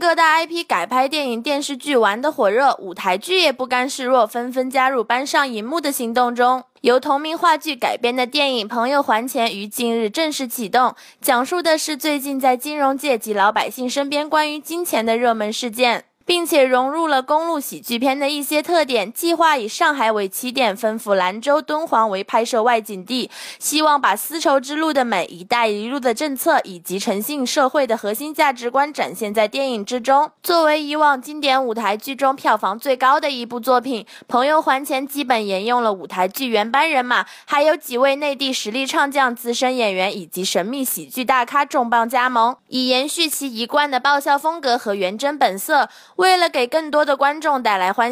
各大 IP 改拍电影、电视剧玩得火热，舞台剧也不甘示弱，纷纷加入搬上荧幕的行动中。由同名话剧改编的电影《朋友还钱》于近日正式启动，讲述的是最近在金融界及老百姓身边关于金钱的热门事件。并且融入了公路喜剧片的一些特点，计划以上海为起点，吩咐兰州、敦煌为拍摄外景地，希望把丝绸之路的美、一带一路的政策以及诚信社会的核心价值观展现在电影之中。作为以往经典舞台剧中票房最高的一部作品，《朋友还钱》基本沿用了舞台剧原班人马，还有几位内地实力唱将、资深演员以及神秘喜剧大咖重磅加盟，以延续其一贯的爆笑风格和原真本色。为了给更多的观众带来欢。